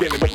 feeling.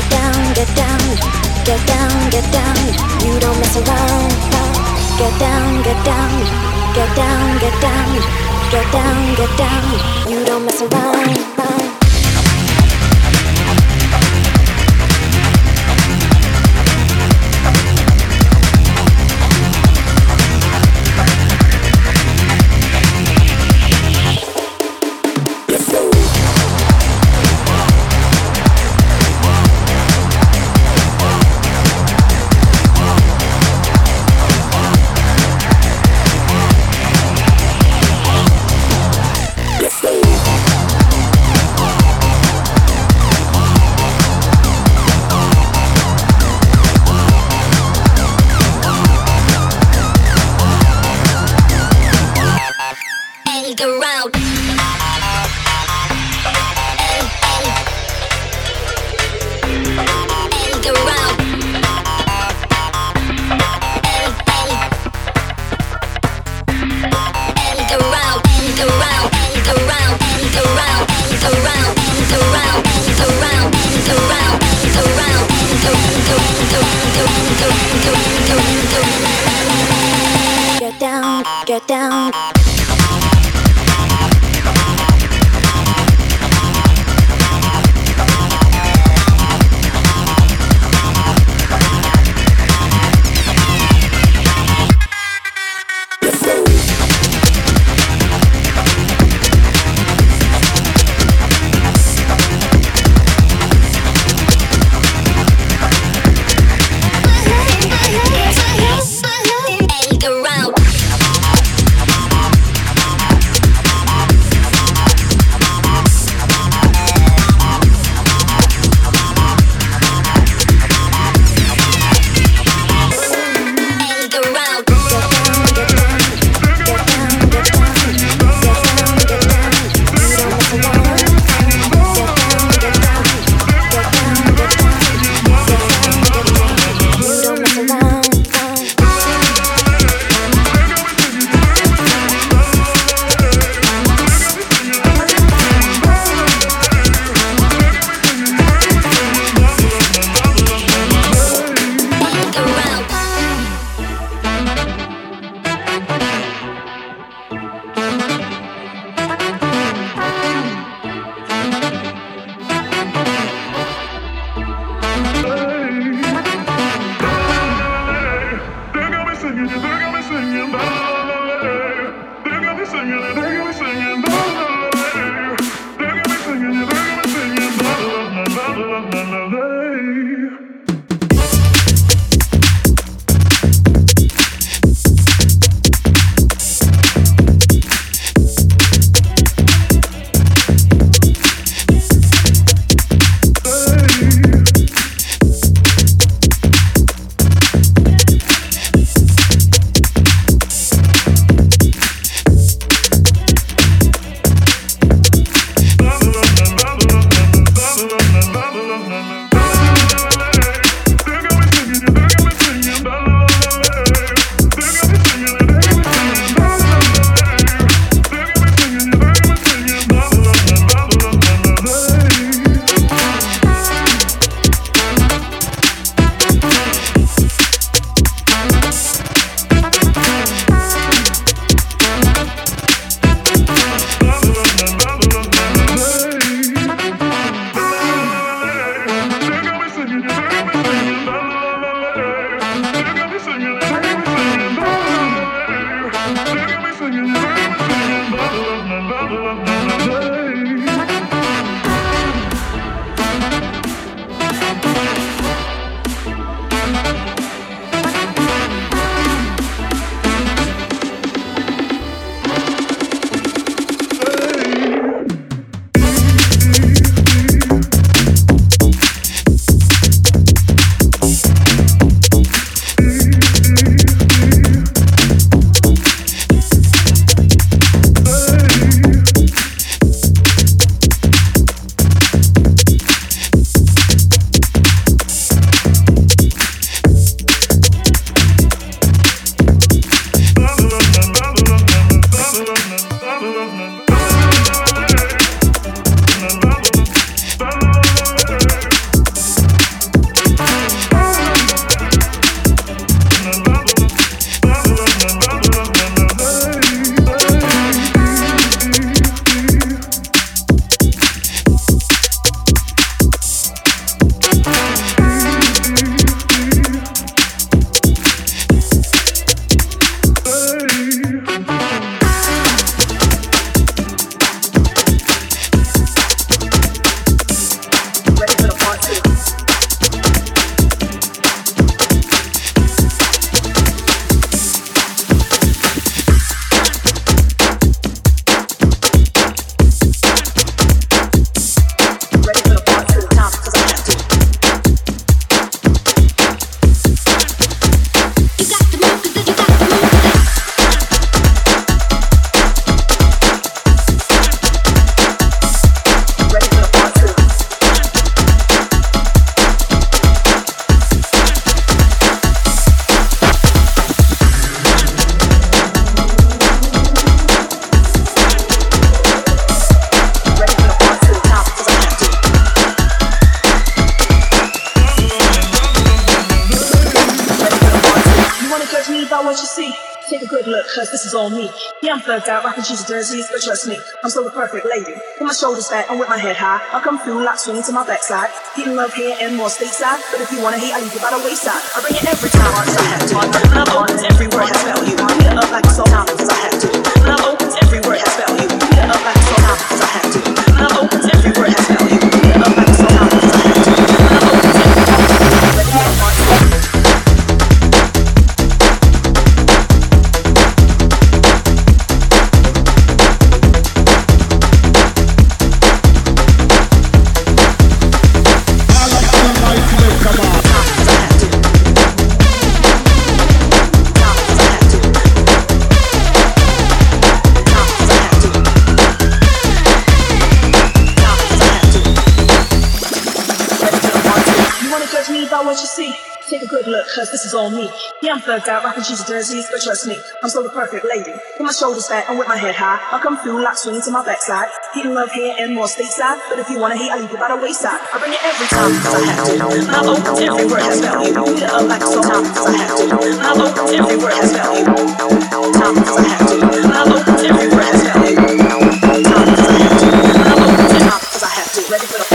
Get down, get down, get down, get down. You don't mess around. Get down, get down, get down, get down, get down, get down. You don't mess around. Lady. With my shoulders back and with my head high, I'll come through like swinging to my backside. Getting love here and more stateside, but if you wanna hate, I leave you by the wayside. I bring it every time, I have to. When I'm every word has value. Beat it up like I have to. When open, I'm thugged out, rocking cheesy jerseys, but trust me, I'm still the perfect lady. With my shoulders back and with my head high, I'll come through like swinging to my backside. Getting love here and more stateside, but if you wanna hate, I leave you by the wayside. I bring it every time, cause I have to. When I'm open, every word has value. Beat it up like it's all cause I have to. When I'm open, every word has value. Time, cause I have to. I'm open, every word has value. I time, cause I have to. Ready for the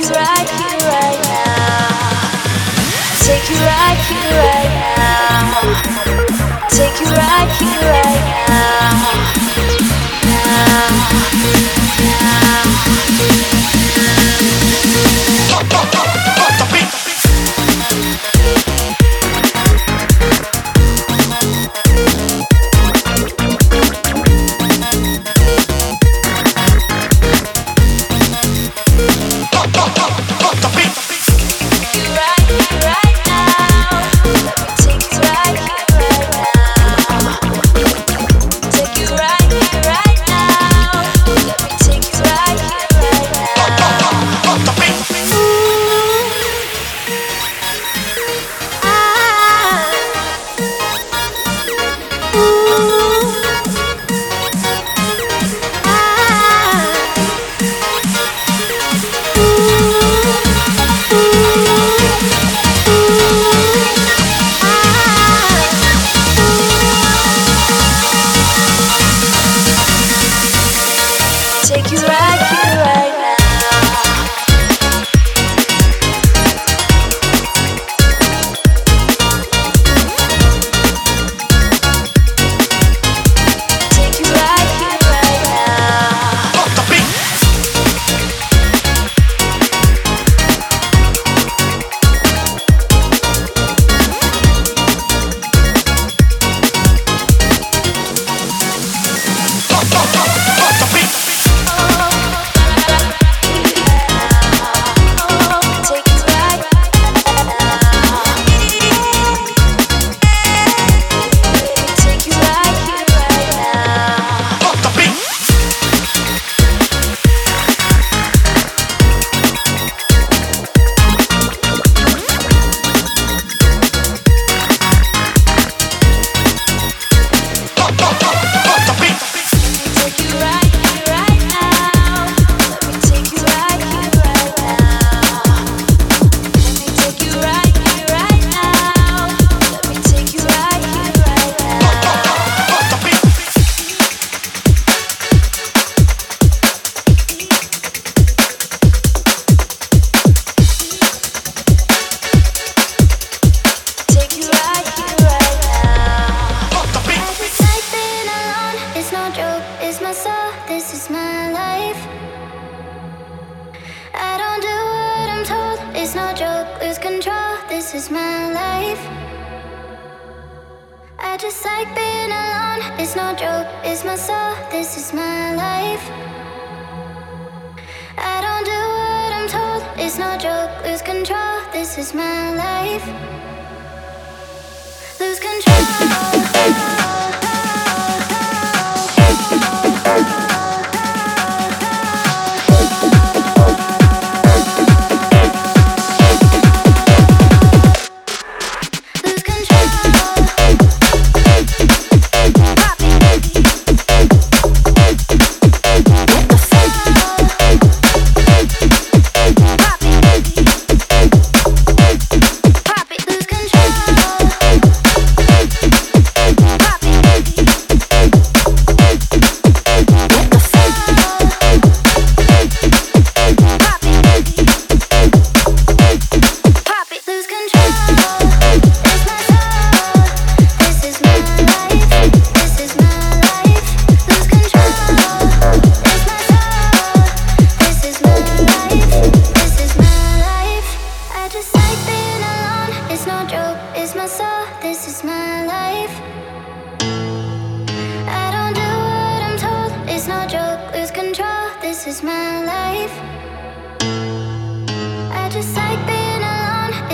you right here right now. Take you right here right now. Take you right here right now. Now.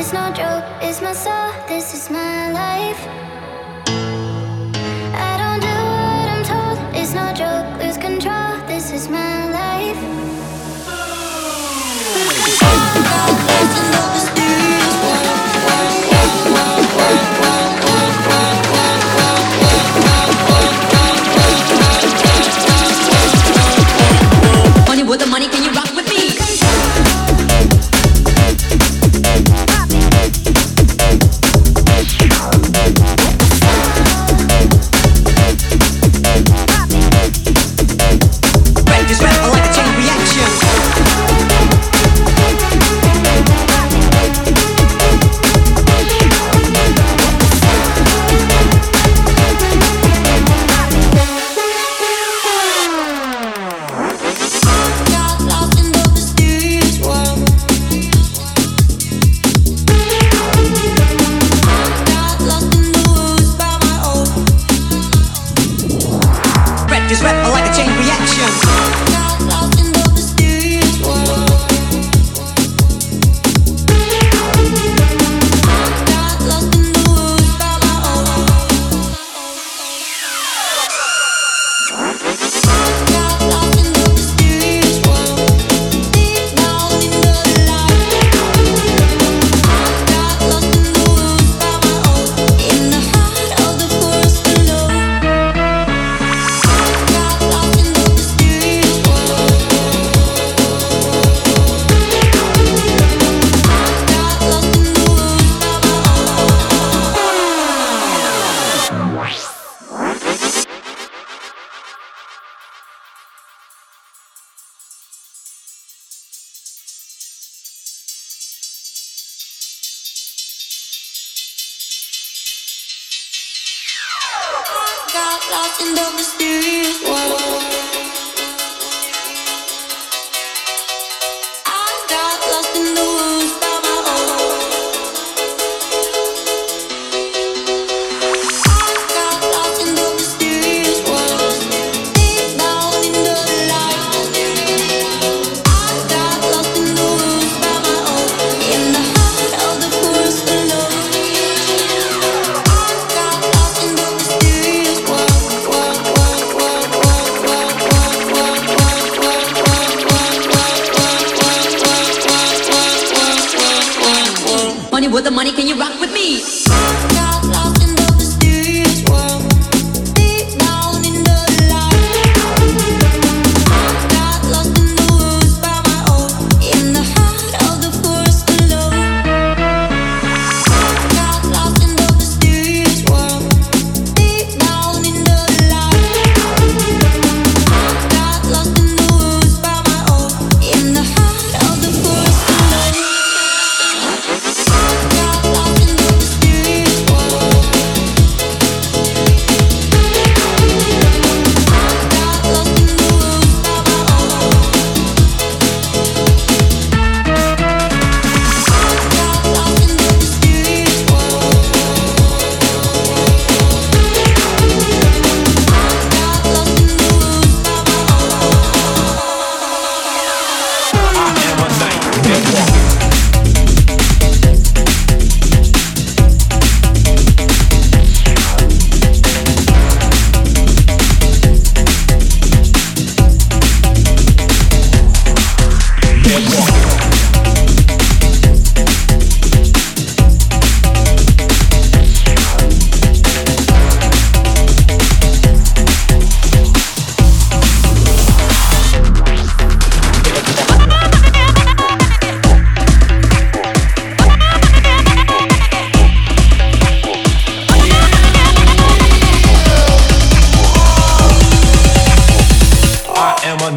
It's no joke, it's my soul, this is my life.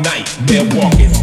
Nightmare they're walking.